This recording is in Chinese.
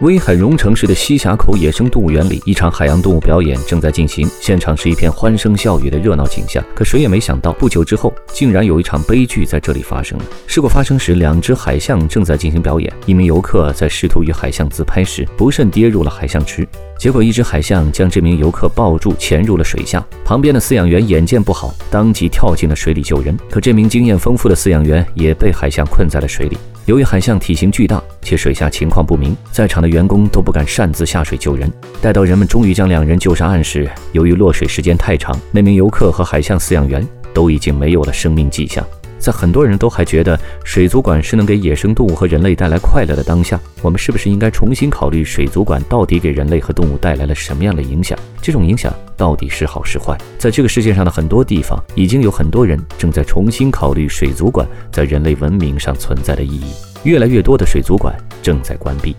威海荣城市的西峡口野生动物园里，一场海洋动物表演正在进行，现场是一片欢声笑语的热闹景象。可谁也没想到，不久之后，竟然有一场悲剧在这里发生了。事故发生时，两只海象正在进行表演，一名游客在试图与海象自拍时，不慎跌入了海象池，结果一只海象将这名游客抱住，潜入了水下。旁边的饲养员眼见不好，当即跳进了水里救人。可这名经验丰富的饲养员也被海象困在了水里。由于海象体型巨大，且水下情况不明，在场的员工都不敢擅自下水救人。待到人们终于将两人救上岸时，由于落水时间太长，那名游客和海象饲养员都已经没有了生命迹象。在很多人都还觉得水族馆是能给野生动物和人类带来快乐的当下，我们是不是应该重新考虑水族馆到底给人类和动物带来了什么样的影响？这种影响到底是好是坏？在这个世界上的很多地方，已经有很多人正在重新考虑水族馆在人类文明上存在的意义。越来越多的水族馆正在关闭。